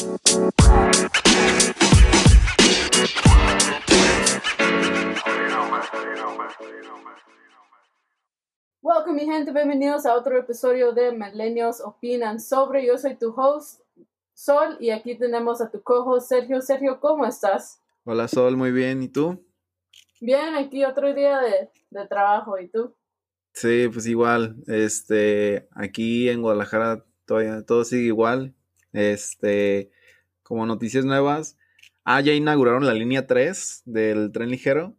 Welcome mi gente, bienvenidos a otro episodio de Millennials Opinan sobre. Yo soy tu host Sol y aquí tenemos a tu cojo Sergio. Sergio, ¿cómo estás? Hola Sol, muy bien. ¿Y tú? Bien, aquí otro día de, de trabajo. ¿Y tú? Sí, pues igual. Este, aquí en Guadalajara todavía todo sigue igual. Este, como noticias nuevas. Ah, ya inauguraron la línea 3 del tren ligero.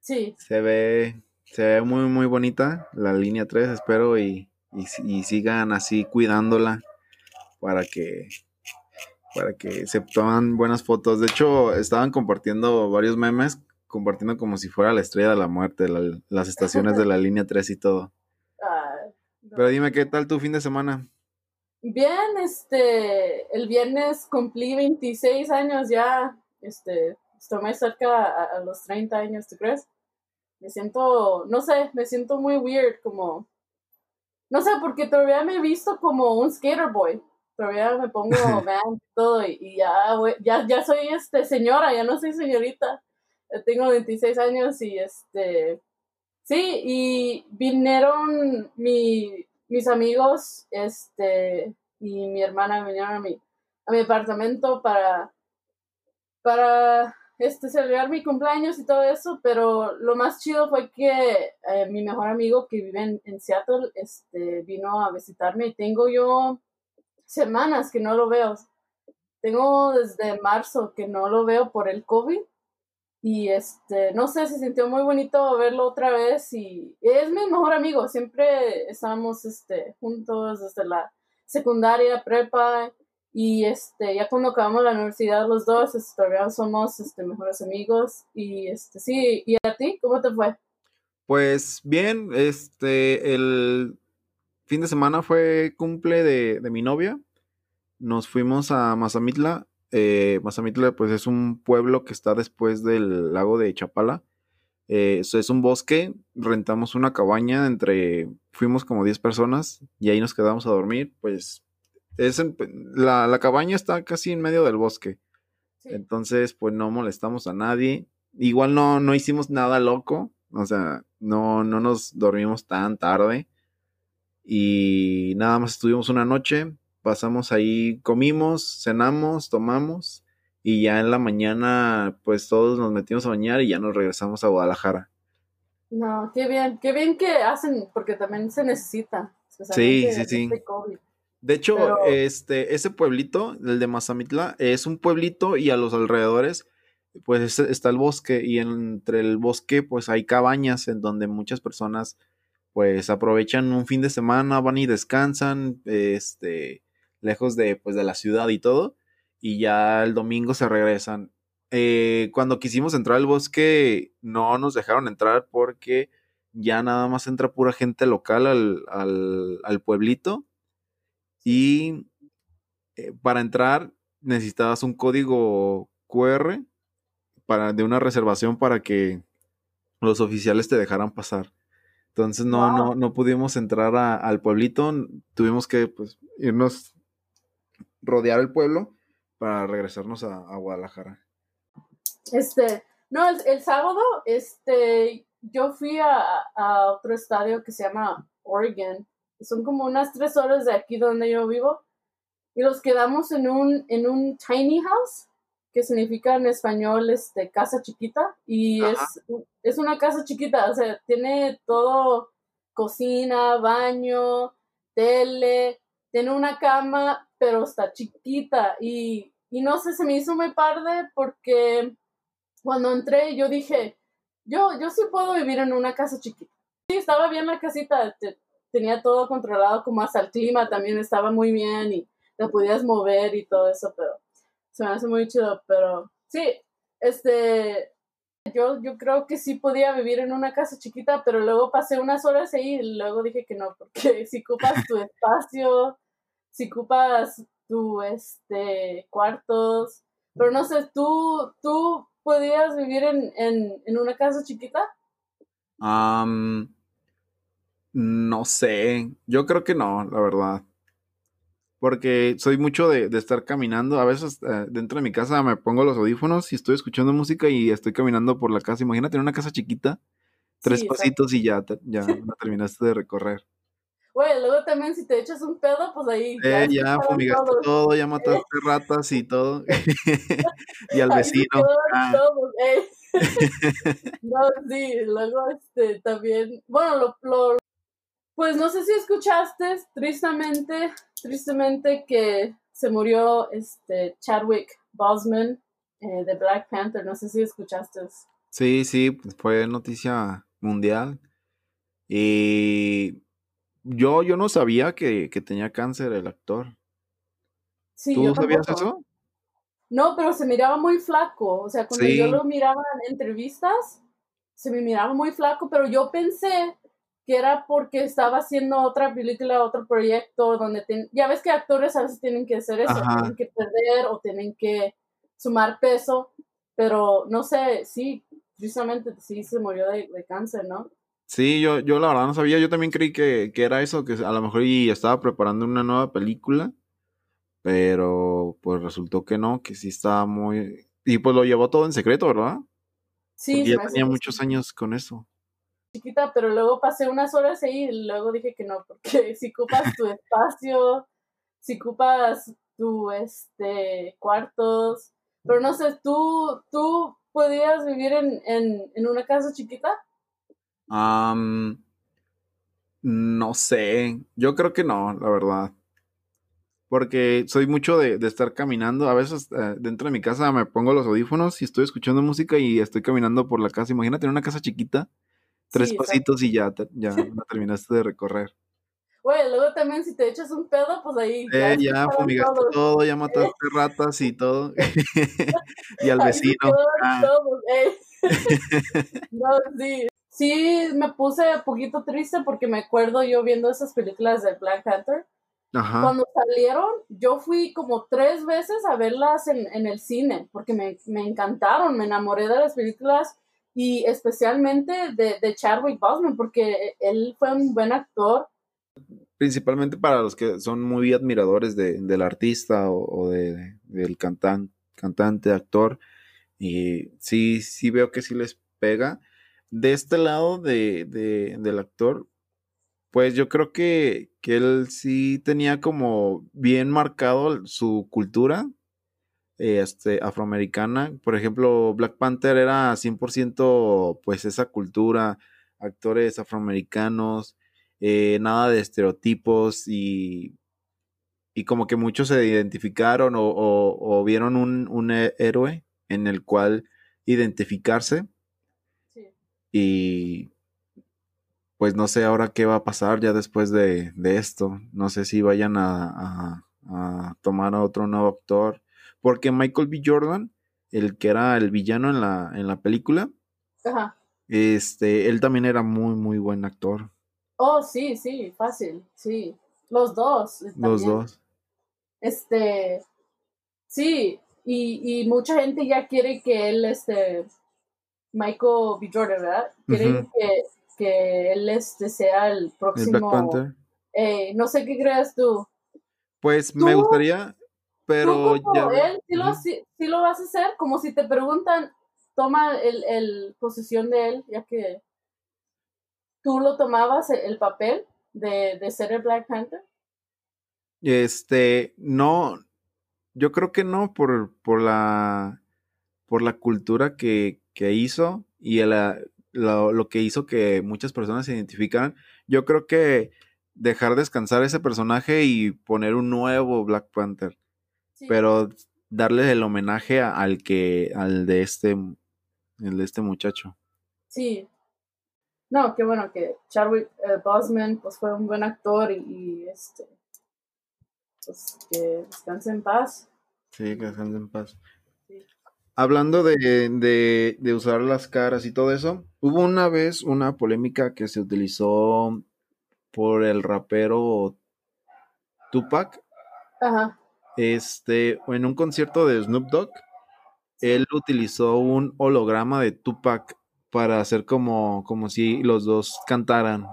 Sí. Se ve, se ve muy, muy bonita la línea 3, espero, y, y, y sigan así cuidándola para que, para que se toman buenas fotos. De hecho, estaban compartiendo varios memes, compartiendo como si fuera la estrella de la muerte, la- las estaciones de la línea 3 y todo. Ah. Pero dime, ¿qué tal tu fin de semana? Bien, este, el viernes cumplí 26 años ya, este, estoy más cerca a, a los 30 años, ¿tú crees? Me siento, no sé, me siento muy weird, como, no sé, porque todavía me he visto como un skater boy, todavía me pongo vean todo y, y ya, ya, ya soy, este, señora, ya no soy señorita, tengo 26 años y, este, sí, y vinieron mi, mis amigos, este, y mi hermana vinieron a mi, a mi apartamento para, para, este, celebrar mi cumpleaños y todo eso, pero lo más chido fue que eh, mi mejor amigo que vive en, en Seattle, este, vino a visitarme y tengo yo semanas que no lo veo. Tengo desde marzo que no lo veo por el COVID y este, no sé, se sintió muy bonito verlo otra vez y es mi mejor amigo, siempre estábamos este, juntos desde la secundaria, prepa y este, ya cuando acabamos la universidad los dos, este, todavía somos este, mejores amigos y este, sí, ¿y a ti? ¿Cómo te fue? Pues bien, este, el fin de semana fue cumple de, de mi novia. Nos fuimos a Mazamitla. Eh, Mazamitla, pues es un pueblo que está después del lago de Chapala. Eh, eso es un bosque. Rentamos una cabaña entre, fuimos como 10 personas y ahí nos quedamos a dormir. Pues es en- la, la cabaña está casi en medio del bosque. Sí. Entonces, pues no molestamos a nadie. Igual no, no hicimos nada loco. O sea, no, no nos dormimos tan tarde. Y nada más estuvimos una noche. Pasamos ahí, comimos, cenamos, tomamos. Y ya en la mañana, pues todos nos metimos a bañar y ya nos regresamos a Guadalajara. No, qué bien, qué bien que hacen, porque también se necesita. Sí, sí, sí. este. De hecho, Pero- este, ese pueblito, el de Mazamitla, es un pueblito y a los alrededores, pues es- está el bosque y entre el bosque, pues hay cabañas en donde muchas personas, pues aprovechan un fin de semana, van y descansan, este, lejos de, pues, de la ciudad y todo, y ya el domingo se regresan. Eh, cuando quisimos entrar al bosque, no nos dejaron entrar porque ya nada más entra pura gente local al, al, al pueblito. Y eh, para entrar necesitabas un código QR para, de una reservación para que los oficiales te dejaran pasar. Entonces no, Wow. no, no pudimos entrar a- al pueblito, tuvimos que pues, irnos, rodear el pueblo para regresarnos a, a Guadalajara. Este, no, el, el sábado, este, yo fui a, a otro estadio que se llama Oregon. Son como unas tres horas de aquí donde yo vivo. Y los quedamos en un, en un tiny house, que significa en español, este, casa chiquita. Y Ajá. es, es una casa chiquita, o sea, tiene todo, cocina, baño, tele, tiene una cama, pero está chiquita. Y, y no sé, se me hizo muy padre porque cuando entré yo dije, yo, yo sí puedo vivir en una casa chiquita. Sí, estaba bien la casita, te- tenía todo controlado, como hasta el clima también estaba muy bien y te podías mover y todo eso, pero se me hace muy chido, pero sí, este, yo, yo creo que sí podía vivir en una casa chiquita, pero luego pasé unas horas ahí y luego dije que no, porque si ocupas tu espacio, si ocupas tu, este, cuartos, pero no sé, ¿tú, tú podías vivir en, en, en una casa chiquita? Am, no sé, yo creo que no, la verdad. Porque soy mucho de, de estar caminando. A veces eh, dentro de mi casa me pongo los audífonos y estoy escuchando música y estoy caminando por la casa. Imagínate en una casa chiquita, tres Sí, pasitos y ya, te- ya la terminaste de recorrer. Güey, luego también si te echas un pedo, pues ahí Eh, ya escucharon fumigaste todo, ya mataste ratas y todo. y al vecino. ah, todos, ey. No, sí, luego este también, bueno, lo, lo- pues no sé si escuchaste, tristemente, tristemente que se murió este Chadwick Boseman eh, de Black Panther, no sé si escuchaste. sí, sí, pues, fue noticia mundial. Y yo, yo no sabía que, que tenía cáncer el actor. Sí, ¿Tú yo sabías eso? No, pero se miraba muy flaco, o sea, cuando Sí. yo lo miraba en entrevistas, se me miraba muy flaco, pero yo pensé que era porque estaba haciendo otra película, otro proyecto, donde ten- ya ves que actores a veces tienen que hacer eso, Ajá. tienen que perder o tienen que sumar peso, pero no sé, sí, precisamente sí se murió de, de cáncer, ¿no? Sí, yo, yo la verdad no sabía. Yo también creí que, que era eso, que a lo mejor y estaba preparando una nueva película. Pero pues resultó que no, que sí estaba muy... Y pues lo llevó todo en secreto, ¿verdad? Sí, Porque ya tenía muchos años con eso. chiquita, pero luego pasé unas horas ahí y luego dije que no, porque si ocupas tu espacio, si ocupas tu este cuartos, pero no sé, tú, tú podías vivir en, en, en una casa chiquita. Am, no sé, yo creo que no, la verdad. Porque soy mucho de, de estar caminando. A veces eh, dentro de mi casa me pongo los audífonos y estoy escuchando música y estoy caminando por la casa. Imagínate en una casa chiquita, tres Sí, pasitos y ya, ya la terminaste de recorrer. Güey, luego también si te echas un pedo, pues ahí ya Eh, ya escucharon fumigaste todos. todo, ya mataste ratas y todo. y al vecino. ah, todos, ey. No, sí. Sí, me puse un poquito triste porque me acuerdo yo viendo esas películas de Black Panther. Ajá. Cuando salieron, yo fui como tres veces a verlas en, en el cine porque me, me encantaron, me enamoré de las películas y especialmente de, de Chadwick Boseman porque él fue un buen actor. Principalmente para los que son muy admiradores de, del artista o, o de, del cantan- cantante, actor. Y sí, sí veo que sí les pega. De este lado de, de- del actor, pues yo creo que, que él sí tenía como bien marcado su cultura este, afroamericana. Por ejemplo, Black Panther era 100% pues esa cultura, actores afroamericanos, eh, nada de estereotipos y, y como que muchos se identificaron o, o- o vieron un, un héroe en el cual identificarse. Y pues no sé ahora qué va a pasar ya después de, de esto. No sé si vayan a, a- a tomar a otro nuevo actor. Porque Michael B. Jordan, el que era el villano en la, en la película, Ajá. este, él también era muy, muy buen actor. Oh, sí, sí, fácil, sí. Los dos. eh, Los dos. Este, sí, y, y mucha gente ya quiere que él, este, Michael B. Jordan, ¿verdad? Quieren que, que él este, sea el El Black próximo. Panther. eh, no sé qué creas tú. Pues me gustaría, pero tú como ya. él, sí lo, sí, sí lo vas a hacer, como si te preguntan, toma el, el posesión de él, ya que tú lo tomabas el, el papel de, de ser el Black Panther. Este, no, yo creo que no por, por la, por la cultura que, que hizo y la- lo, lo que hizo que muchas personas se identificaran. Yo creo que dejar descansar ese personaje y poner un nuevo Black Panther, Sí. pero darle el homenaje a- al que, al de este, el de este muchacho. Sí. No, qué bueno que Chadwick eh, Boseman pues fue un buen actor y, y, este pues que descanse en paz. Sí, que descanse en paz. Hablando de, de- de usar las caras y todo eso, hubo una vez una polémica que se utilizó por el rapero Tupac, Ajá. este, en un concierto de Snoop Dogg, él utilizó un holograma de Tupac para hacer como, como si los dos cantaran.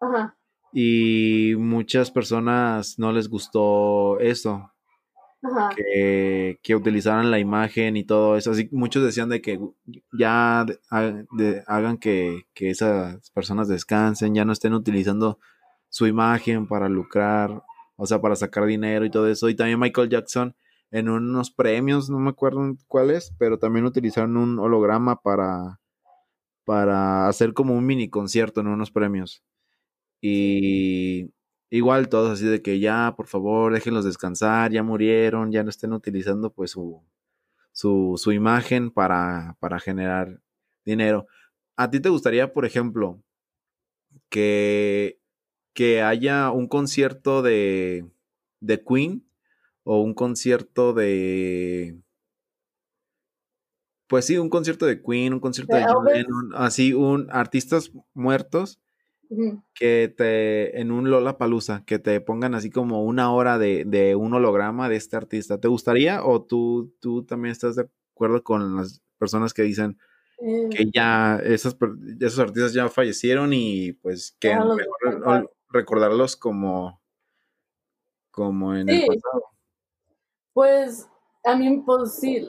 Ajá. Y muchas personas no les gustó eso. Que, que, utilizaran la imagen y todo eso. Así muchos decían de que ya hagan que, que, esas personas descansen, ya no estén utilizando su imagen para lucrar, o sea, para sacar dinero y todo eso. Y también Michael Jackson en unos premios, no me acuerdo cuáles, pero también utilizaron un holograma para, para hacer como un mini concierto en unos premios. Y igual todos así de que ya, por favor, déjenlos descansar, ya murieron, ya no estén utilizando pues su, su, su imagen para, para generar dinero. ¿A ti te gustaría, por ejemplo, que, que haya un concierto de, de Queen o un concierto de pues sí, un concierto de Queen, un concierto de, así un artistas muertos que te en un Lola Palusa que te pongan así como una hora de, de, un holograma de este artista. ¿Te gustaría o tú tú también estás de acuerdo con las personas que dicen que eh. ya esos, esos artistas ya fallecieron y pues que recordarlos como como en el pasado? Pues a mí, pues sí,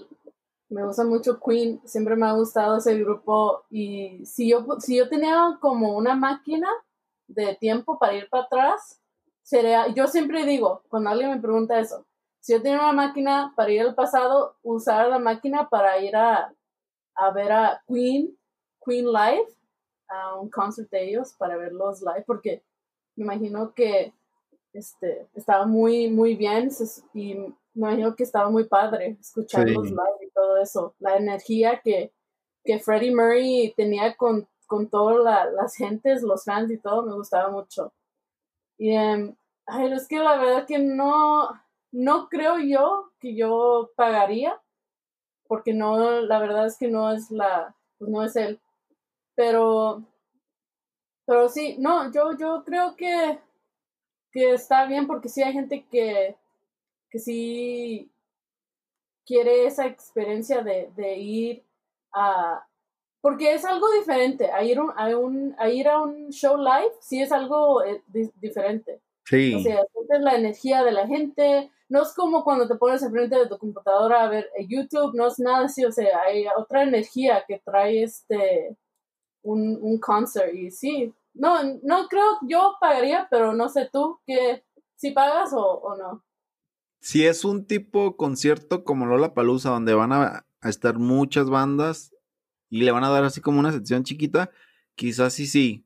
me gusta mucho Queen, siempre me ha gustado ese grupo y si yo, si yo tenía como una máquina de tiempo para ir para atrás, sería, yo siempre digo, cuando alguien me pregunta eso, si yo tenía una máquina para ir al pasado, usar la máquina para ir a, ver a Queen, Queen Live, a un concert de ellos, para verlos live, porque me imagino que este, estaba muy, muy bien imagino que estaba muy padre escucharlos live y todo eso. La energía que, que Freddie Murray tenía con, con todas las gentes, los fans y todo, me gustaba mucho. Y um, ay, es que la verdad que no, no creo yo que yo pagaría, porque no, la verdad es que no es la, pues no es él. Pero, pero sí, no, yo, yo creo que, que está bien porque sí hay gente que, que sí quiere esa experiencia de, de ir a... Porque es algo diferente, a ir, a, un, a ir a un show live, sí es algo eh, diferente. Sí. O sea, es la energía de la gente, no es como cuando te pones enfrente de tu computadora a ver eh, YouTube, no es nada así, o sea, hay otra energía que trae este, un, un concert y sí, no, no creo, yo pagaría, pero no sé tú, que si pagas o, o no. Si es un tipo concierto como Lola Palusa, donde van a, estar muchas bandas y le van a dar así como una sección chiquita, quizás sí, sí.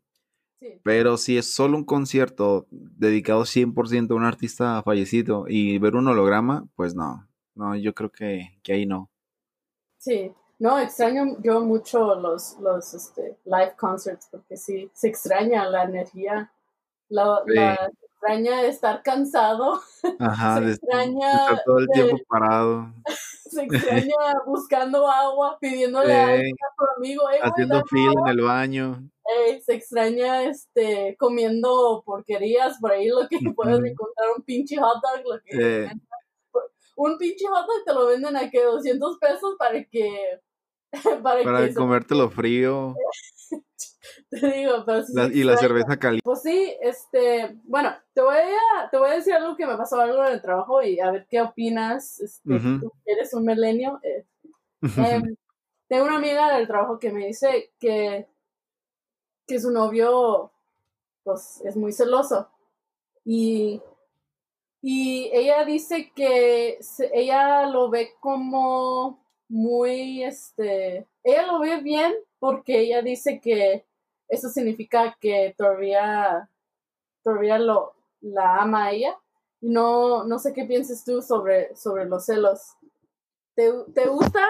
Pero si es solo un concierto dedicado 100% a un artista fallecido y ver un holograma, pues no. No, yo creo que, ahí no. Sí, no, extraño yo mucho los, los este, live concerts porque sí, se extraña la energía, la, extraña estar cansado. Ajá, se extraña estar todo el tiempo parado. se extraña buscando agua, pidiéndole a su amigo. haciendo fila en el baño. se extraña este comiendo porquerías por ahí lo que puedes encontrar un pinche hot dog lo que un pinche hot dog te lo venden a que 200 pesos para que para, para comértelo frío Te digo, pero y la cerveza caliente. Pues sí, este, bueno, te voy a, te voy a decir algo que me pasó algo en el trabajo y a ver qué opinas. Este, Tú eres un milenio. Eh, em, tengo una amiga del trabajo que me dice que, que su novio, pues, es muy celoso. Y, y ella dice que ella lo ve como muy, este, ella lo ve bien porque ella dice que eso significa que todavía, todavía lo, la ama a ella. Y no, no sé qué pienses tú sobre, sobre los celos. ¿Te, gusta,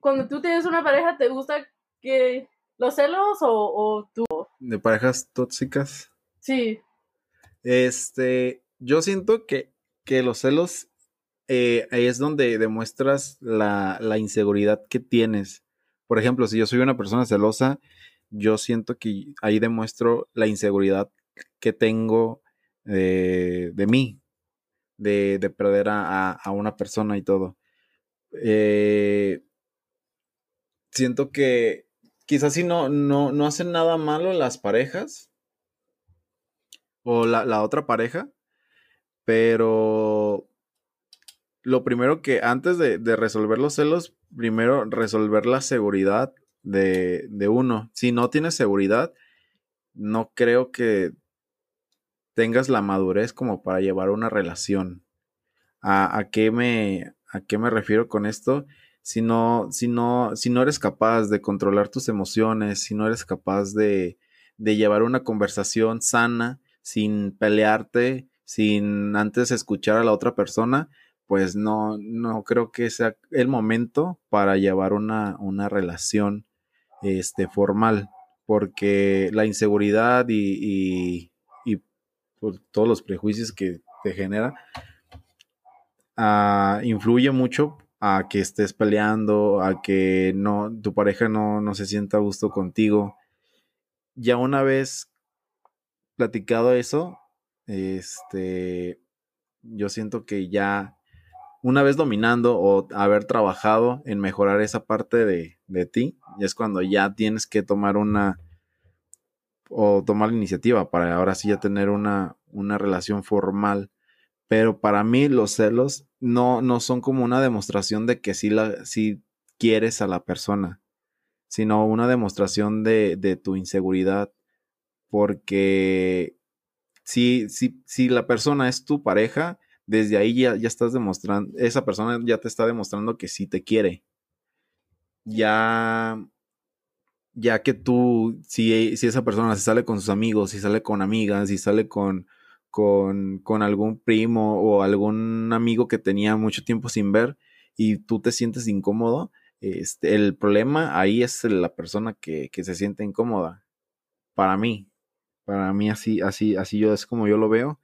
cuando tú tienes una pareja, te gusta que los celos o, o tú? ¿De parejas tóxicas? Sí. Este, yo siento que, que los celos eh, ahí es donde demuestras la, la, inseguridad que tienes. Por ejemplo, si yo soy una persona celosa, yo siento que ahí demuestro la inseguridad que tengo de, de mí, de, de perder a, a, una persona y todo. Eh, siento que quizás si no, no, no hacen nada malo las parejas, o la, la otra pareja, pero lo primero que antes de, de, resolver los celos, primero resolver la seguridad de, de, uno. Si no tienes seguridad, no creo que tengas la madurez como para llevar una relación. ¿A, a qué, me, a qué me refiero con esto? Si no, si, no, si no eres capaz de controlar tus emociones, si no eres capaz de, de llevar una conversación sana, sin pelearte, sin antes escuchar a la otra persona, pues no, no creo que sea el momento para llevar una, una relación este, formal, porque la inseguridad y, y, y pues, todos los prejuicios que te genera uh, influye mucho a que estés peleando, a que no, tu pareja no, no se sienta a gusto contigo. Ya una vez platicado eso, este, yo siento que ya una vez dominando o haber trabajado en mejorar esa parte de, de ti, es cuando ya tienes que tomar una o tomar la iniciativa para ahora sí ya tener una, una relación formal. Pero para mí los celos no, no son como una demostración de que sí, la, sí quieres a la persona, sino una demostración de, de tu inseguridad. Porque si, si, si la persona es tu pareja, desde ahí ya, ya estás demostrando, esa persona ya te está demostrando que sí te quiere. Ya, ya que tú, si, si esa persona se sale con sus amigos, si sale con amigas, si sale con, con, con algún primo o algún amigo que tenía mucho tiempo sin ver y tú te sientes incómodo, este, el problema ahí es la persona que, que se siente incómoda. Para mí, para mí así, así, así yo es como yo lo veo.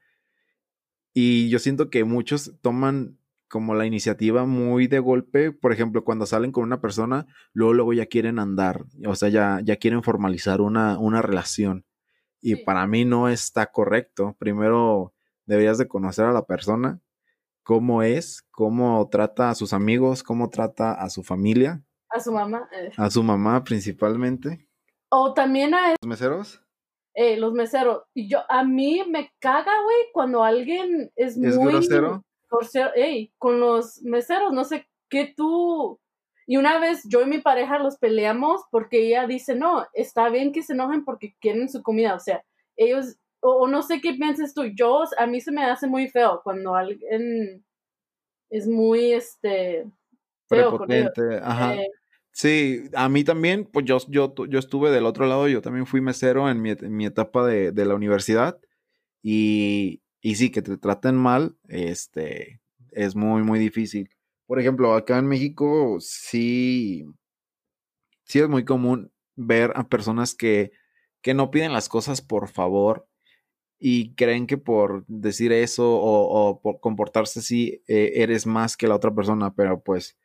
Y yo siento que muchos toman como la iniciativa muy de golpe, por ejemplo, cuando salen con una persona, luego, luego ya quieren andar, o sea, ya, ya quieren formalizar una, una relación. Y sí. para mí no está correcto. Primero deberías de conocer a la persona, cómo es, cómo trata a sus amigos, cómo trata a su familia. A su mamá. Eh. A su mamá principalmente. O también a... ¿Los meseros? Eh, los meseros. Y yo, a mí me caga, güey, cuando alguien es, ¿Es muy... grosero? grosero. Ey, con los meseros, no sé qué tú... Y una vez yo y mi pareja los peleamos porque ella dice, no, está bien que se enojen porque quieren su comida. O sea, ellos, o, o no sé qué piensas tú, yo, a mí se me hace muy feo cuando alguien es muy, este... Prepotente, ajá. Eh, Sí, a mí también, pues yo, yo, yo estuve del otro lado, yo también fui mesero en mi, etapa de, de, la universidad y, y sí, que te traten mal, este, es muy, muy difícil. Por ejemplo, acá en México sí, sí es muy común ver a personas que, que no piden las cosas por favor y creen que por decir eso o, o por comportarse así eh, eres más que la otra persona, pero pues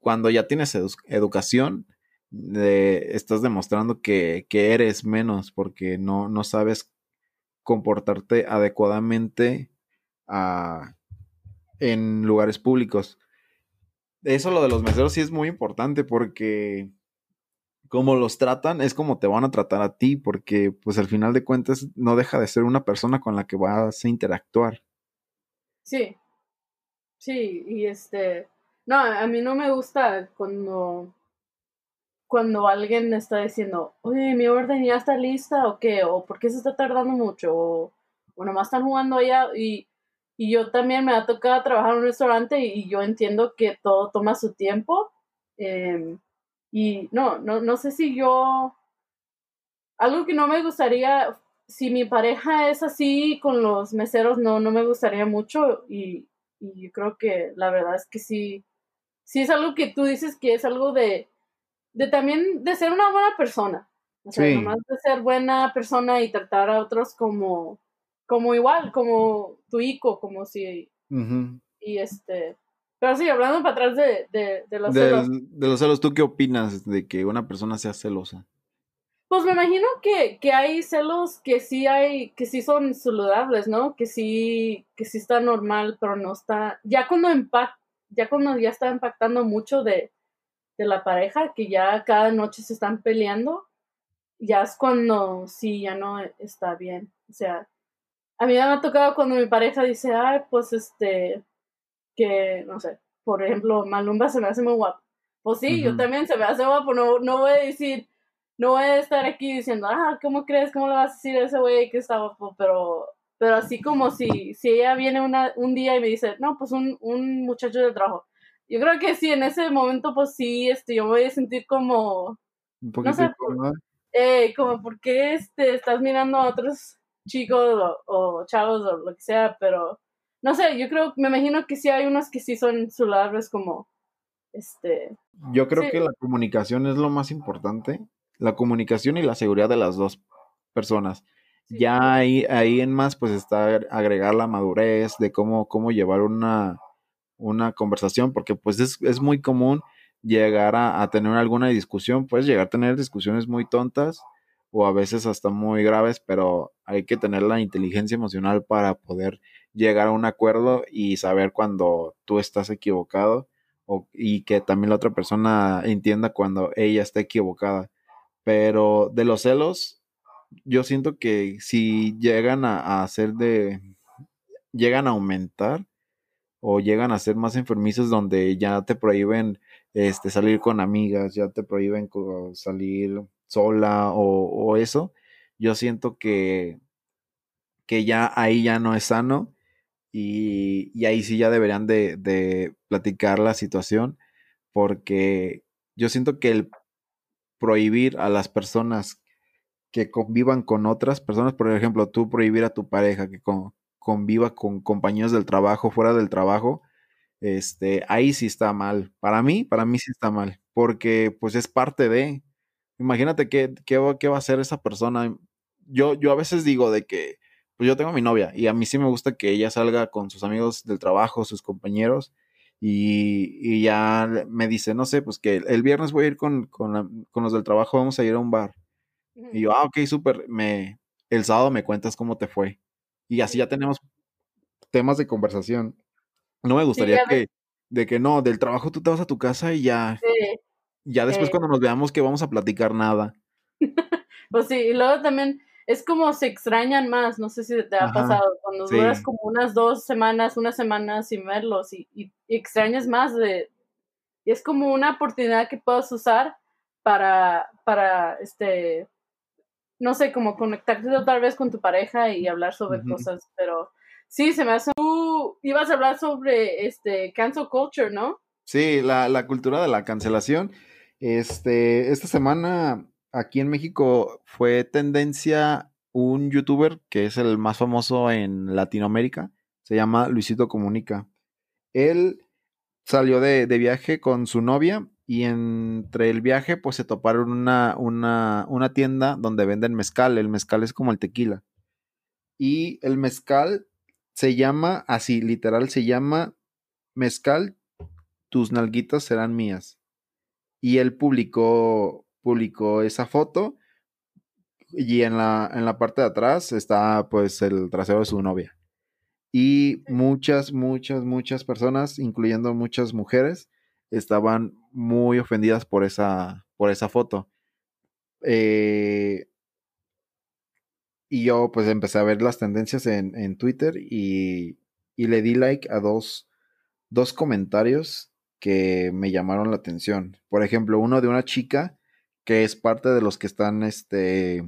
cuando ya tienes edu educación, estás demostrando que, que, eres menos porque no, no sabes comportarte adecuadamente a, en lugares públicos. Eso lo de los meseros sí es muy importante porque como los tratan es como te van a tratar a ti porque pues al final de cuentas no deja de ser una persona con la que vas a interactuar. Sí, sí, y este, no, a mí no me gusta cuando, cuando alguien está diciendo, oye, mi orden ya está lista o qué, o por qué se está tardando mucho, o, o nomás están jugando allá y, y yo también me ha tocado trabajar en un restaurante y, yo entiendo que todo toma su tiempo. Eh, y no, no, no sé si yo, algo que no me gustaría, si mi pareja es así con los meseros, no, no me gustaría mucho y, y yo creo que la verdad es que sí, sí es algo que tú dices que es algo de, de también de ser una buena persona. O sea, Sí. nomás de ser buena persona y tratar a otros como, como igual, como tu hijo, como si, Ujú. y este, pero sí, hablando para atrás de, de, de los celos, de los celos, ¿tú qué opinas de que una persona sea celosa? pues me imagino que, que hay celos que sí hay, que sí son saludables, ¿no? Que sí, que sí está normal, pero no está, ya cuando impact, ya cuando ya está impactando mucho de, de la pareja, que ya cada noche se están peleando, ya es cuando sí, ya no está bien. O sea, a mí me ha tocado cuando mi pareja dice, ay, pues este, que, no sé, por ejemplo, Malumba se me hace muy guapo. Pues sí, yo también se me hace guapo, no, no voy a decir, no voy a estar aquí diciendo, ah, ¿cómo crees? ¿Cómo le vas a decir a ese güey que está guapo? Pero, pero así como si, si ella viene una, un día y me dice, no, pues un, un muchacho de trabajo. Yo creo que sí, en ese momento, pues sí, este, yo me voy a sentir como, un poquito no sé, eh, como, ¿por qué este, estás mirando a otros chicos o, o, chavos o lo que sea? Pero, no sé, yo creo, me imagino que sí hay unos que sí son saludales como, este... Yo creo que la comunicación es lo más importante la comunicación y la seguridad de las dos personas. Ya ahí, ahí en más, pues está agregar la madurez de cómo, cómo llevar una, una conversación, porque pues es, es muy común llegar a, a, tener alguna discusión, puedes llegar a tener discusiones muy tontas o a veces hasta muy graves, pero hay que tener la inteligencia emocional para poder llegar a un acuerdo y saber cuando tú estás equivocado o, y que también la otra persona entienda cuando ella está equivocada. Pero de los celos, yo siento que si llegan a, hacer de. llegan a aumentar o llegan a ser más enfermizos donde ya te prohíben este, salir con amigas, ya te prohíben salir sola o, eso, yo siento que, que ya ahí ya no es sano y, y ahí sí ya deberían de, de, platicar la situación porque yo siento que el prohibir a las personas que convivan con otras personas, por ejemplo, tú prohibir a tu pareja que conviva con compañeros del trabajo, fuera del trabajo, este, ahí sí está mal. Para mí, para mí sí está mal, porque pues es parte de, imagínate qué, qué, qué va a hacer esa persona. Yo, yo a veces digo de que, pues yo tengo a mi novia y a mí sí me gusta que ella salga con sus amigos del trabajo, sus compañeros, y, ya me dice, no sé, pues que el viernes voy a ir con, con, los del trabajo, vamos a ir a un bar. Y yo, ah, ok, súper, me, el sábado me cuentas cómo te fue. Y así ya tenemos temas de conversación. No me gustaría que, de que no, del trabajo tú te vas a tu casa y ya, ya después cuando nos veamos que vamos a platicar nada. pues sí, y luego también es como se extrañan más, no sé si te ha pasado, cuando duras como unas dos semanas, una semana sin verlos y, y, extrañas más de... Y es como una oportunidad que puedes usar para, para, este, no sé, como conectarte otra vez con tu pareja y hablar sobre cosas, pero sí, se me hace... Tú ibas a hablar sobre, este, cancel culture, ¿no? Sí, la, la cultura de la cancelación. Este, esta semana aquí en México fue tendencia un youtuber que es el más famoso en Latinoamérica, se llama Luisito Comunica. Él salió de, viaje con su novia y entre el viaje pues se toparon una, una, una tienda donde venden mezcal, el mezcal es como el tequila. Y el mezcal se llama así, literal se llama mezcal, tus nalguitas serán mías. Y él publicó publicó esa foto y en la, en la parte de atrás está pues el trasero de su novia. Y muchas, muchas, muchas personas, incluyendo muchas mujeres, estaban muy ofendidas por esa, por esa foto. Eh, y yo pues empecé a ver las tendencias en, en Twitter y, y, le di like a dos, dos comentarios que me llamaron la atención. Por ejemplo, uno de una chica que es parte de los que están este,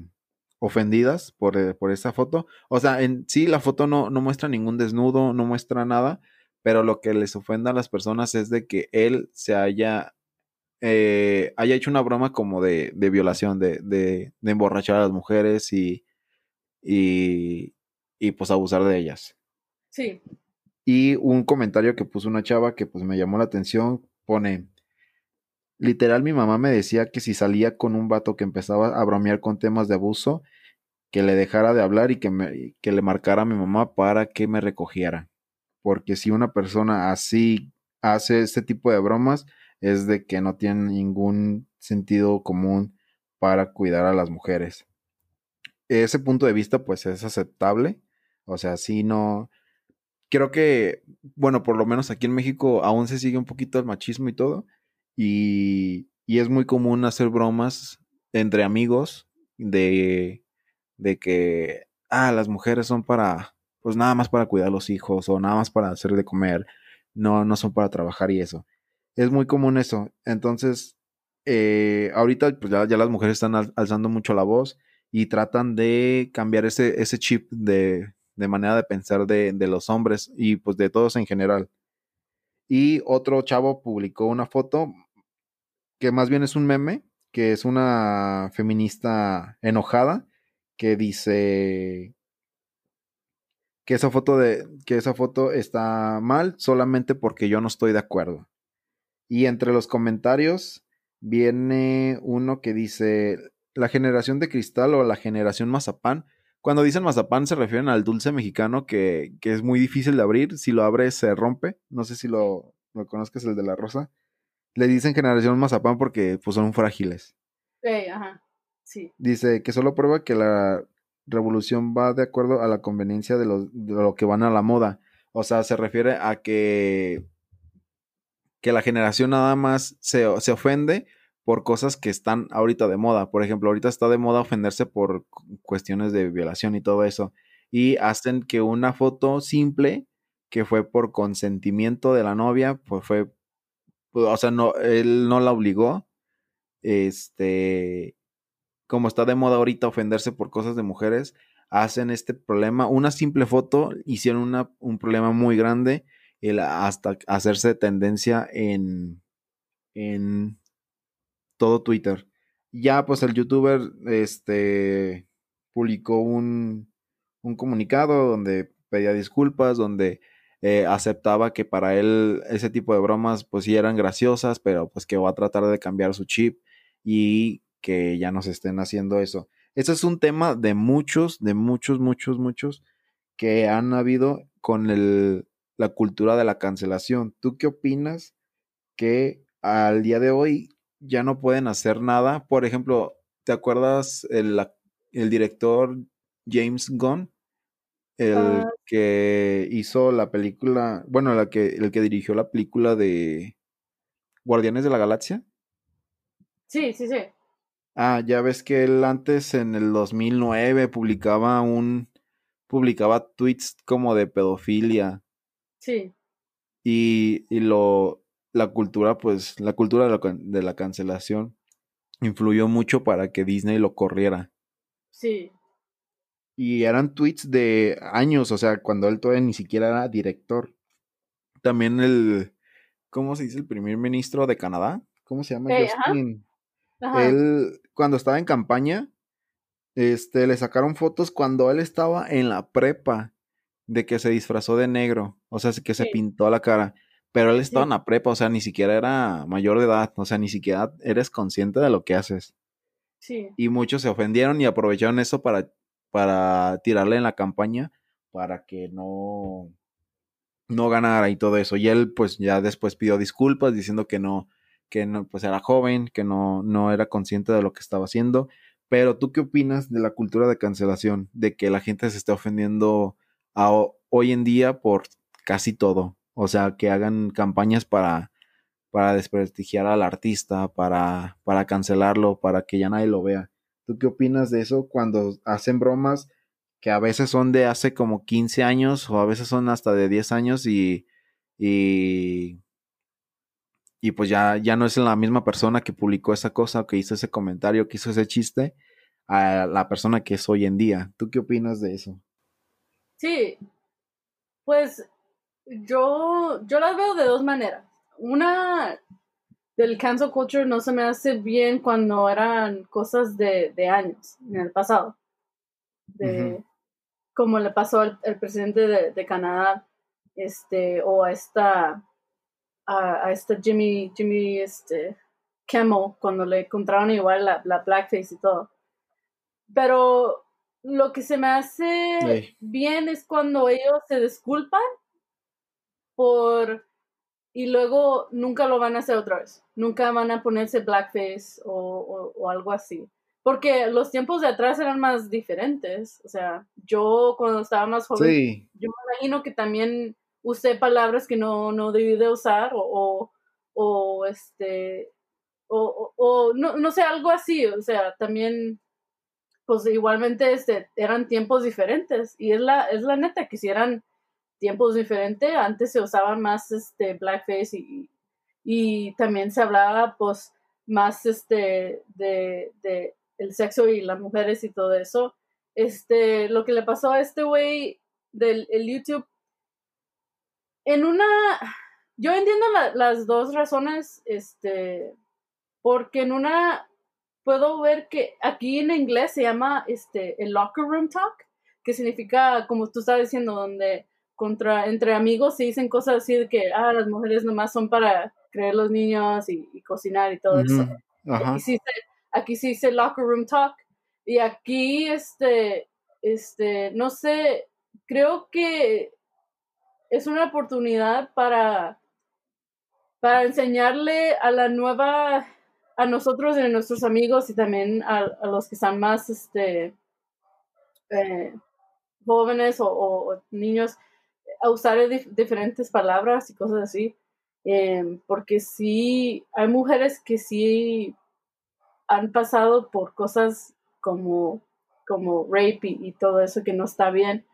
ofendidas por, eh, por esa foto. O sea, en sí la foto no, no muestra ningún desnudo, no muestra nada, pero lo que les ofenda a las personas es de que él se haya, eh, haya hecho una broma como de, de violación, de, de, de, emborrachar a las mujeres y, y, y pues abusar de ellas. Sí. Y un comentario que puso una chava que pues me llamó la atención, pone, Literal, mi mamá me decía que si salía con un vato que empezaba a bromear con temas de abuso, que le dejara de hablar y que, me, que le marcara a mi mamá para que me recogiera. Porque si una persona así hace este tipo de bromas, es de que no tiene ningún sentido común para cuidar a las mujeres. Ese punto de vista, pues es aceptable. O sea, si no. Creo que, bueno, por lo menos aquí en México aún se sigue un poquito el machismo y todo y, es muy común hacer bromas entre amigos de, de que, ah, las mujeres son para, pues nada más para cuidar a los hijos o nada más para hacer de comer, no, no son para trabajar y eso. Es muy común eso. Entonces, eh, ahorita pues ya, las mujeres están alzando mucho la voz y tratan de cambiar ese, ese chip de, de manera de pensar de, de, los hombres y pues de todos en general. Y otro chavo publicó una foto que más bien es un meme, que es una feminista enojada, que dice que esa foto de que esa foto está mal solamente porque yo no estoy de acuerdo. Y entre los comentarios viene uno que dice la generación de cristal o la generación mazapán. Cuando dicen mazapán se refieren al dulce mexicano que, que es muy difícil de abrir. Si lo abres se rompe. No sé si lo, lo conozcas, el de la rosa. Le dicen generación mazapán porque pues, son frágiles. Sí, ajá. Sí. Dice que solo prueba que la revolución va de acuerdo a la conveniencia de, de lo que van a la moda. O sea, se refiere a que, que la generación nada más se, se ofende por cosas que están ahorita de moda. Por ejemplo, ahorita está de moda ofenderse por cuestiones de violación y todo eso. Y hacen que una foto simple, que fue por consentimiento de la novia, pues fue, o sea, no, él no la obligó. Este, como está de moda ahorita ofenderse por cosas de mujeres, hacen este problema. Una simple foto hicieron una, un problema muy grande el hasta hacerse tendencia en, en todo Twitter. Ya pues el youtuber este, publicó un, un comunicado donde pedía disculpas, donde eh, aceptaba que para él ese tipo de bromas pues sí eran graciosas, pero pues que va a tratar de cambiar su chip y que ya nos estén haciendo eso. Ese es un tema de muchos, de muchos, muchos, muchos que han habido con el, la cultura de la cancelación. ¿Tú qué opinas que al día de hoy ya no pueden hacer nada? Por ejemplo, ¿te acuerdas el, el director James Gunn? El ah. que hizo la película, bueno, la que, el que dirigió la película de Guardianes de la Galaxia. Sí, sí, sí. Ah, ya ves que él antes en el 2009 publicaba un publicaba tweets como de pedofilia. Sí. Y, y lo la cultura pues la cultura de la, de la cancelación influyó mucho para que Disney lo corriera. Sí. Y eran tweets de años, o sea, cuando él todavía ni siquiera era director. También el ¿cómo se dice el primer ministro de Canadá? ¿Cómo se llama? Justin. Él, cuando estaba en campaña, este, le sacaron fotos cuando él estaba en la prepa de que se disfrazó de negro, o sea, que se pintó la cara. Pero él estaba en la prepa, o sea, ni siquiera era mayor de edad, o sea, ni siquiera eres consciente de lo que haces. Sí. Y muchos se ofendieron y aprovecharon eso para, para tirarle en la campaña para que no, no ganara y todo eso. Y él, pues, ya después pidió disculpas diciendo que no, que no, pues era joven, que no, no era consciente de lo que estaba haciendo. Pero tú qué opinas de la cultura de cancelación, de que la gente se esté ofendiendo hoy en día por casi todo? O sea, que hagan campañas para, para desprestigiar al artista, para, para cancelarlo, para que ya nadie lo vea. ¿Tú qué opinas de eso cuando hacen bromas que a veces son de hace como 15 años o a veces son hasta de 10 años y, y y pues ya, ya no es la misma persona que publicó esa cosa, que hizo ese comentario, que hizo ese chiste, a la persona que es hoy en día. ¿Tú qué opinas de eso? Sí, pues yo, yo las veo de dos maneras. Una, del cancel culture no se me hace bien cuando eran cosas de, años, en el pasado. De, Como le pasó al, presidente de, de, Canadá, este, o a esta a, este Jimmy, Jimmy este, Kimmel cuando le encontraron igual la, la blackface y todo. Pero lo que se me hace bien es cuando ellos se disculpan por y luego nunca lo van a hacer otra vez. Nunca van a ponerse blackface o, o, algo así. Porque los tiempos de atrás eran más diferentes. O sea, yo cuando estaba más joven, yo me imagino que también usé palabras que no, no debí de usar o, o, este, o, o, no, no sé, algo así, o sea, también pues igualmente este, eran tiempos diferentes. Y es la, es la neta, que si eran tiempos diferentes, antes se usaba más este blackface y, y también se hablaba pues más este de, de el sexo y las mujeres y todo eso. Este, lo que le pasó a este güey del el YouTube, en una, yo entiendo las dos razones, este, porque en una puedo ver que aquí en inglés se llama este el locker room talk, que significa, como tú estabas diciendo, donde contra, entre amigos se dicen cosas así de que, ah, las mujeres nomás son para creer los niños y, cocinar y todo eso. Aquí, sí se, aquí sí dice locker room talk. Y aquí, este, este, no sé, creo que es una oportunidad para, para enseñarle a la nueva a nosotros y a nuestros amigos y también a, los que están más este, eh, jóvenes o, niños a usar diferentes palabras y cosas así. Em, porque sí, hay mujeres que sí han pasado por cosas como, como rape y, todo eso que no está bien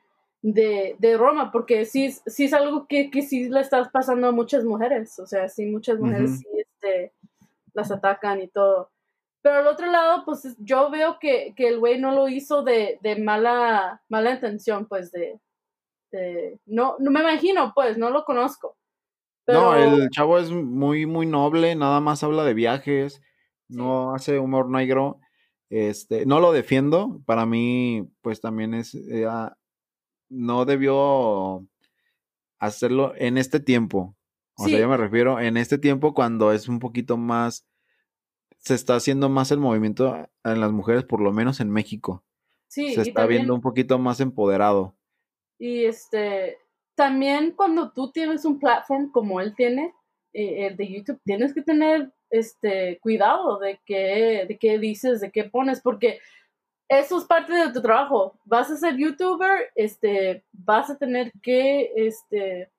de, Roma, porque sí, sí es algo que, que sí le está pasando a muchas mujeres, o sea, sí, muchas mujeres sí, este, las atacan y todo. Pero al otro lado, pues yo veo que, el güey no lo hizo de, mala, mala intención, pues de, no, no me imagino, pues, no lo conozco. No, el chavo es muy, muy noble, nada más habla de viajes, no hace humor negro. Este, no lo defiendo, para mí, pues también es, eh, ah, no debió hacerlo en este tiempo. O sea, yo me refiero en este tiempo cuando es un poquito más, se está haciendo más el movimiento en las mujeres, por lo menos en México. Sí, se está viendo un poquito más empoderado. Y este, también cuando tú tienes un platform como él tiene, eh, el de YouTube, tienes que tener este cuidado de qué, de qué dices, de qué pones, porque eso es parte de tu trabajo. Vas a ser youtuber, este, vas a tener que, este,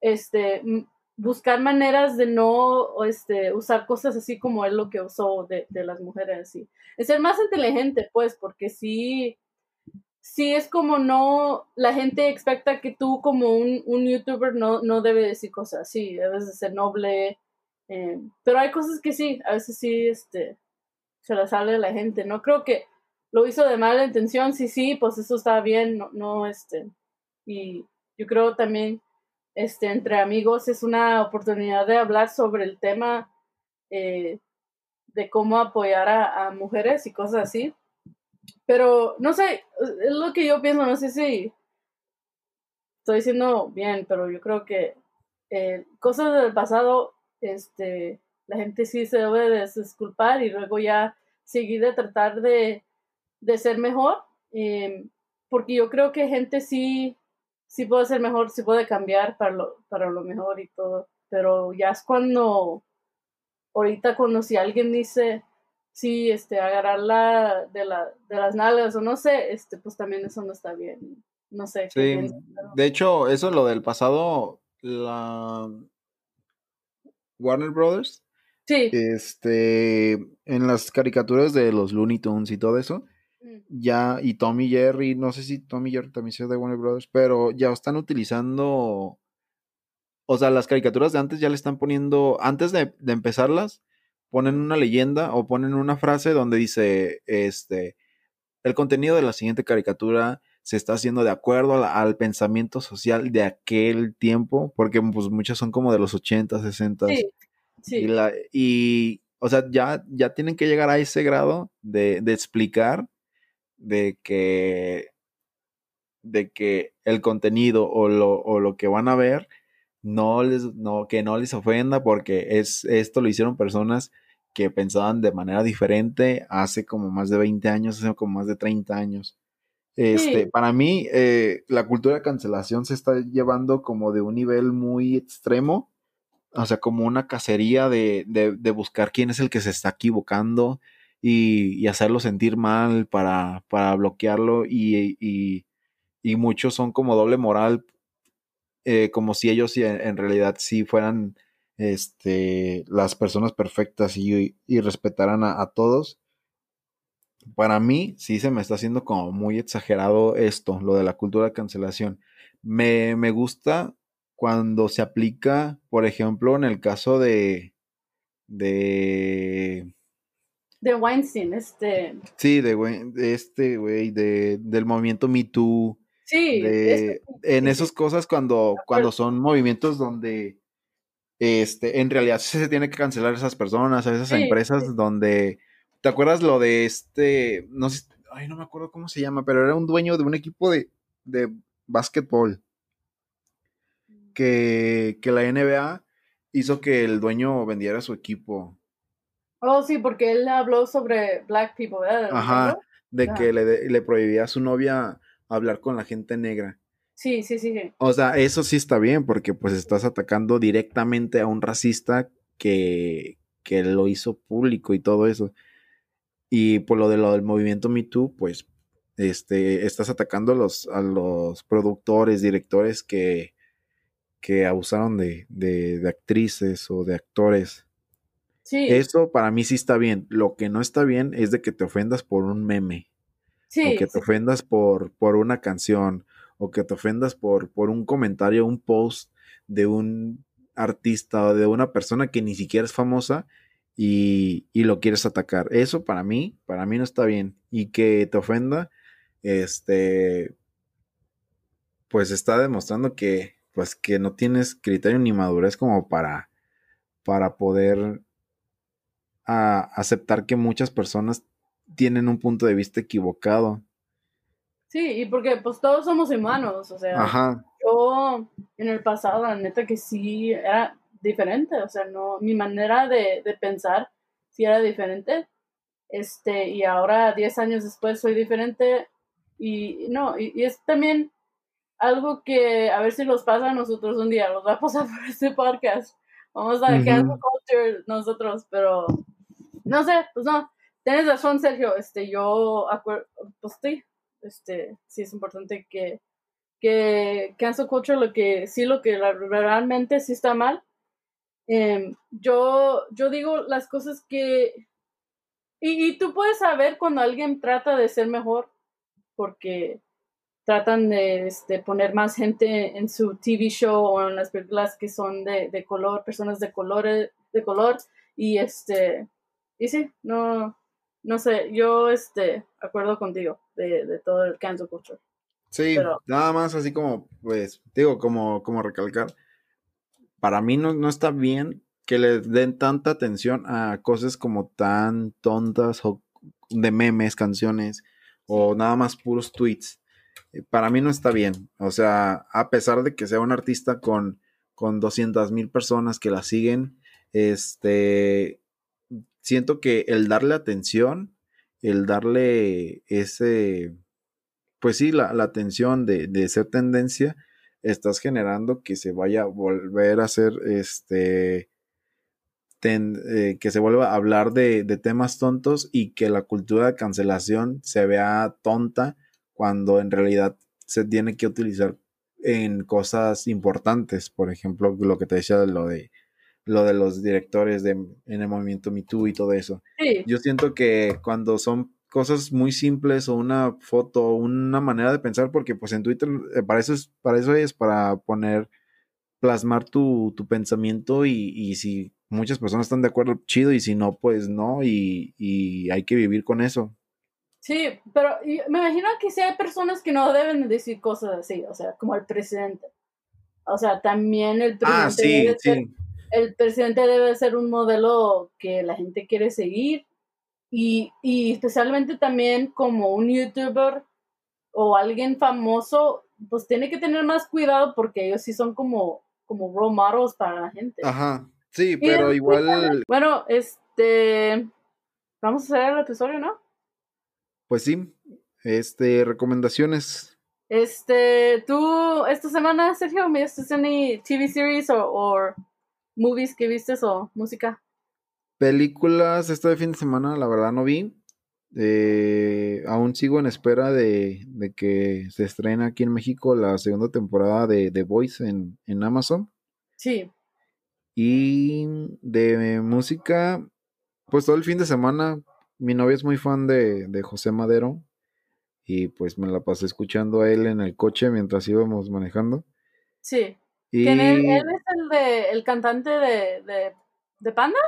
este, buscar maneras de no este, usar cosas así como él lo que usó de, las mujeres. y Es ser más inteligente, pues, porque sí, sí es como no, la gente expecta que tú como un, un youtuber no, no debe decir cosas así, debes de ser noble, eh, pero hay cosas que sí, a veces sí, este, se la sale a la gente. No creo que lo hizo de mala intención, sí, sí, pues eso está bien, no, no, este, y yo creo también este, entre amigos es una oportunidad de hablar sobre el tema eh, de cómo apoyar a, mujeres y cosas así. Pero no sé, es lo que yo pienso, no sé si estoy diciendo bien, pero yo creo que eh, cosas del pasado, este, la gente sí se debe de disculpar y luego ya seguir de tratar de, de ser mejor, eh, porque yo creo que gente sí sí puede ser mejor, sí puede cambiar para lo, para lo mejor y todo, pero ya es cuando, ahorita cuando si alguien dice, sí, este, agarrarla de, la, de las nalgas o no sé, este, pues también eso no está bien, no sé. Sí, de hecho, eso es lo del pasado, la Warner Brothers. Sí. Este, en las caricaturas de los Looney Tunes y todo eso, ya, y Tommy Jerry, no sé si Tommy Jerry también sea de Warner Brothers, pero ya están utilizando, o sea, las caricaturas de antes ya le están poniendo, antes de, empezarlas, ponen una leyenda o ponen una frase donde dice, este, el contenido de la siguiente caricatura se está haciendo de acuerdo al, pensamiento social de aquel tiempo, porque pues muchas son como de los 80, 60. Sí, sí. Y, la, y, o sea, ya, ya tienen que llegar a ese grado de, de explicar de que, de que el contenido o lo, o lo que van a ver no les, no, que no les ofenda porque es, esto lo hicieron personas que pensaban de manera diferente hace como más de 20 años, hace como más de 30 años. Este, Para mí, eh, la cultura de cancelación se está llevando como de un nivel muy extremo, o sea, como una cacería de, de, de buscar quién es el que se está equivocando, y, hacerlo sentir mal para, para bloquearlo y, muchos son como doble moral, eh, como si ellos en, realidad sí fueran este, las personas perfectas y, respetaran a, todos. para mí sí se me está haciendo como muy exagerado esto, lo de la cultura de cancelación. Me, me gusta cuando se aplica, por ejemplo, en el caso de, de de Weinstein, este. Sí, de, de este, güey, de, del movimiento Me Too. Sí, de, en esas cosas cuando, cuando son movimientos donde este, en realidad se tiene que cancelar a esas personas, a esas empresas donde, ¿te acuerdas lo de este, no sé, ay, no me acuerdo cómo se llama, pero era un dueño de un equipo de, de básquetbol que, que la NBA hizo que el dueño vendiera su equipo. Oh, sí, porque él habló sobre black people, ¿verdad? Ajá, de que le, le, prohibía a su novia hablar con la gente negra. Sí, sí, sí, O sea, eso sí está bien, porque pues estás atacando directamente a un racista que, que lo hizo público y todo eso. Y por lo de lo del movimiento Me Too, pues este, estás atacando a los, a los productores, directores que, que abusaron de, de, de actrices o de actores. Eso para mí sí está bien. Lo que no está bien es de que te ofendas por un meme. o que te ofendas por, por una canción. O que te ofendas por, por un comentario, un post de un artista o de una persona que ni siquiera es famosa y, y, lo quieres atacar. Eso para mí, para mí no está bien. Y que te ofenda, este, pues está demostrando que, pues que no tienes criterio ni madurez como para, para poder a aceptar que muchas personas tienen un punto de vista equivocado. Sí, y porque pues todos somos humanos, o sea, yo en el pasado, la neta que sí era diferente, o sea, no, mi manera de, pensar sí era diferente, este, y ahora 10 años después soy diferente, y no, y, es también algo que a ver si nos pasa a nosotros un día, nos va a pasar por este podcast, vamos a dejar culture nosotros, pero no sé, pues no, tienes razón, Sergio, este, yo, pues sí, este, sí es importante que, que cancel culture, lo que, sí, lo que realmente sí está mal, em, yo, yo digo las cosas que, y, y tú puedes saber cuando alguien trata de ser mejor, porque tratan de este, poner más gente en su TV show o en las películas que son de, de color, personas de colores, de color, y este, y sí, no, no sé, yo este, acuerdo contigo de, todo el cancel culture. Sí, nada más así como, pues, digo, como, como recalcar, para mí no, no está bien que le den tanta atención a cosas como tan tontas o de memes, canciones o nada más puros tweets. Eh, para mí no está bien. O sea, a pesar de que sea un artista con, con 200 mil personas que la siguen, este, siento que el darle atención, el darle ese, pues sí, la, atención de, ser tendencia, estás generando que se vaya a volver a ser este, eh, que se vuelva a hablar de, de, temas tontos y que la cultura de cancelación se vea tonta cuando en realidad se tiene que utilizar en cosas importantes, por ejemplo, lo que te decía de lo de lo de los directores de, en el movimiento Me Too y todo eso. Yo siento que cuando son cosas muy simples o una foto o una manera de pensar, porque pues en Twitter eh, para eso es, para eso es, para poner, plasmar tu, tu pensamiento y, y, si muchas personas están de acuerdo, chido, y si no, pues no, y, y hay que vivir con eso. Sí, pero me imagino que si hay personas que no deben decir cosas así, o sea, como el presidente. O sea, también el ah, presidente. Ah, sí, sí el presidente debe ser un modelo que la gente quiere seguir y, especialmente también como un youtuber o alguien famoso, pues tiene que tener más cuidado porque ellos sí son como, como role models para la gente. Ajá, sí, pero igual... Bueno, este... Vamos a hacer el episodio, ¿no? Pues sí, este, recomendaciones. Este, tú, esta semana, Sergio, ¿me any TV series o movies que viste o música? Películas este fin de semana, la verdad no vi. Eh, aún sigo en espera de, que se estrene aquí en México la segunda temporada de The Voice en, en Amazon. Sí. Y de música, pues todo el fin de semana mi novia es muy fan de, de José Madero y pues me la pasé escuchando a él en el coche mientras íbamos manejando. Sí. Y... ¿Él, él, es el, de, el cantante de, de, de Panda?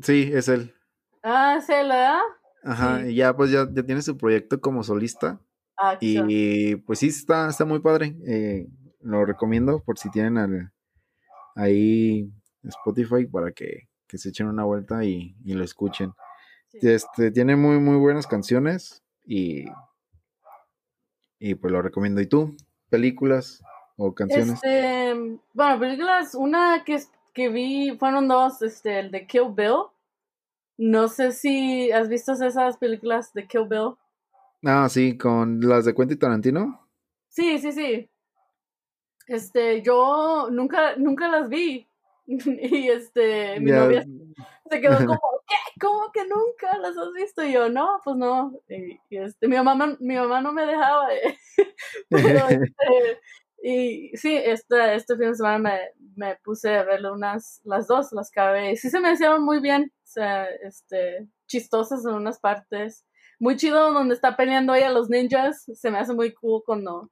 Sí, es él. Ah, es él, ¿verdad? Ajá, y ya pues ya, ya tiene su proyecto como solista. Ah, y pues sí, está, está muy padre. Eh, lo recomiendo por si tienen al, ahí Spotify para que, que, se echen una vuelta y, y lo escuchen. Este, tiene muy, muy buenas canciones y, y pues lo recomiendo. ¿Y tú? ¿Películas o canciones? Este, bueno, películas, una que, que vi, fueron dos, este, el de Kill Bill. No sé si has visto esas películas de Kill Bill. Ah, sí, con las de Quentin Tarantino. Sí, sí, sí. Este, yo nunca, nunca las vi. y este, mi novia se quedó como, ¿qué? ¿Cómo que nunca las has visto? Y yo, no, pues no. Y, este, mi mamá, mi mamá no me dejaba. Pero, este, y sí, este, este fin de semana me, me puse a verle unas, las dos, las cabé. Sí se me hicieron muy bien, o sea, este, chistosas en unas partes muy chido donde está peleando ella a los ninjas. Se me hace muy cool cuando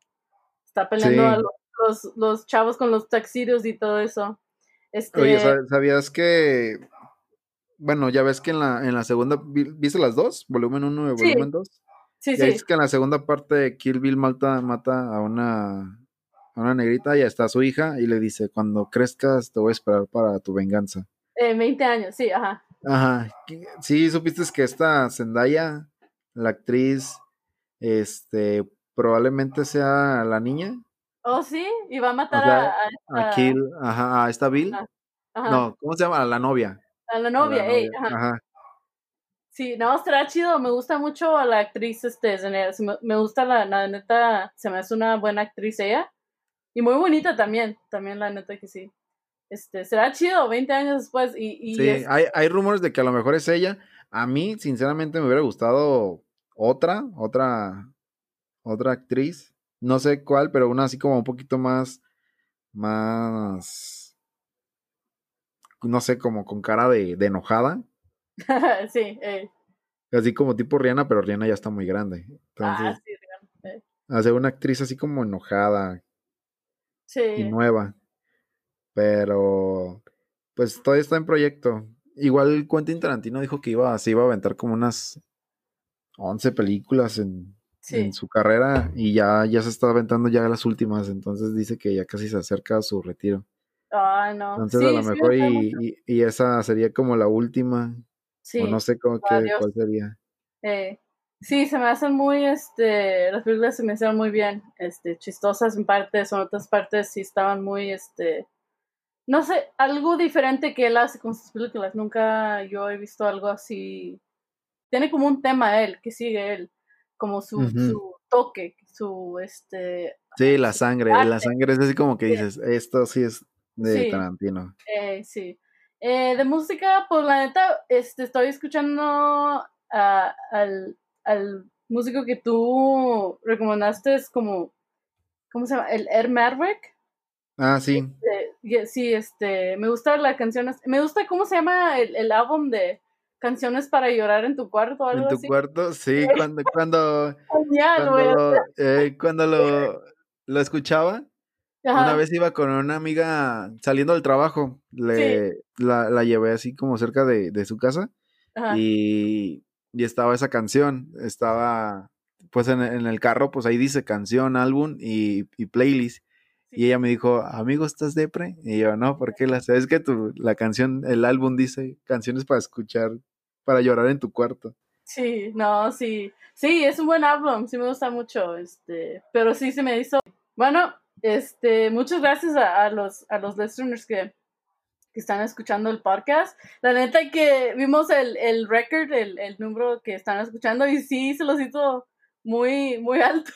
está peleando a los, los, chavos con los taxidos y todo eso. Este... Oye, ¿sabías que... Bueno, ya ves que en la, en la segunda, ¿viste las dos? Volumen 1 y volumen 2. Sí, sí. Es que en la segunda parte Kill Bill mata, mata a una, a una negrita y está su hija y le dice, cuando crezcas te voy a esperar para tu venganza. Eh, 20 años, sí, ajá. Ajá. Sí, supiste que esta Zendaya la actriz, este, probablemente sea la niña. Oh, sí, y va a matar a, a, Kill, ajá, a esta Bill. No, ¿cómo se llama? A la novia. A la novia, ajá. Sí, no, estará chido, me gusta mucho a la actriz, este, me, gusta la, la neta, se me hace una buena actriz ella, y muy bonita también, también la neta que sí. Este, será chido 20 años después y... y sí, hay, hay rumores de que a lo mejor es ella, a mí, sinceramente, me hubiera gustado otra, otra, otra actriz. No sé cuál, pero una así como un poquito más, más, no sé, como con cara de, de enojada. sí, eh. Así como tipo Rihanna, pero Rihanna ya está muy grande. Ah, Entonces, ah, sí, Rihanna. Hacer una actriz así como enojada. Sí. Y nueva. Pero, pues todavía está en proyecto. Igual Quentin Tarantino dijo que iba, se iba a aventar como unas 11 películas en, su carrera y ya, ya se está aventando ya las últimas, entonces dice que ya casi se acerca a su retiro. Ah, no. Entonces a lo mejor y, y, esa sería como la última. Sí. O no sé cómo, qué, cuál sería. Eh, sí, se me hacen muy, este, las películas se me hicieron muy bien, este, chistosas en partes, en otras partes sí estaban muy, este, no sé, algo diferente que él hace con sus películas. Nunca yo he visto algo así. Tiene como un tema él, que sigue él, como su, su toque, su este. Sí, la sangre, la sangre es así como que dices, esto sí es de Tarantino. Eh, sí. Eh, de música, pues la neta, este, estoy escuchando al, al músico que tú recomendaste, es como, ¿cómo se llama? El Air Maverick. Ah, sí. Este, sí, este, me gusta la canción, me gusta cómo se llama el, el álbum de canciones para llorar en tu cuarto, algo En tu cuarto, sí, cuando, cuando, cuando, eh, cuando lo, lo escuchaba, una vez iba con una amiga saliendo del trabajo, le, la, la, llevé así como cerca de, de su casa y, y, estaba esa canción, estaba pues en, en, el carro, pues ahí dice canción, álbum y, y playlist. Y ella me dijo, amigo, ¿estás depre? Y yo, no, ¿por qué la sabes que tu, la canción, el álbum dice canciones para escuchar, para llorar en tu cuarto? Sí, no, sí. Sí, es un buen álbum, sí me gusta mucho, este, pero sí se me hizo. Bueno, este, muchas gracias a, los, a los listeners que, que están escuchando el podcast. La neta que vimos el, el record, el, el número que están escuchando y sí se los hizo muy, muy alto.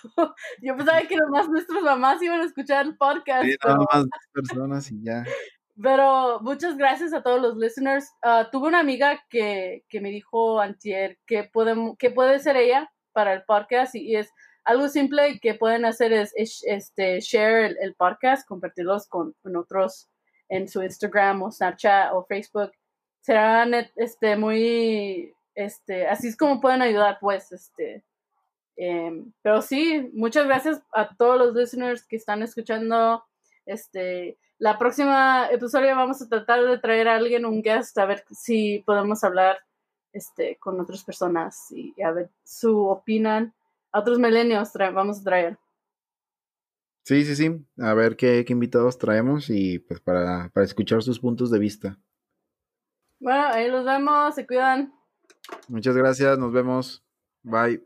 Yo pensaba que nomás nuestras mamás iban a escuchar el podcast. Sí, pero... más personas y ya. Pero muchas gracias a todos los listeners. Uh, tuve una amiga que, que me dijo antier que, podemos, que puede ser ella para el podcast y, es algo simple que pueden hacer es, este, share el, podcast, compartirlos con, otros en su Instagram o Snapchat o Facebook. Será este, muy este, así es como pueden ayudar, pues, este, em, pero sí, muchas gracias a todos los listeners que están escuchando, este, la próxima episodio vamos a tratar de traer a alguien, un guest, a ver si podemos hablar, este, con otras personas y, a ver su opinan, a otros milenios vamos a traer. Sí, sí, sí, a ver qué, qué invitados traemos y pues para, para escuchar sus puntos de vista. Bueno, ahí los vemos, se cuidan. Muchas gracias, nos vemos. Bye.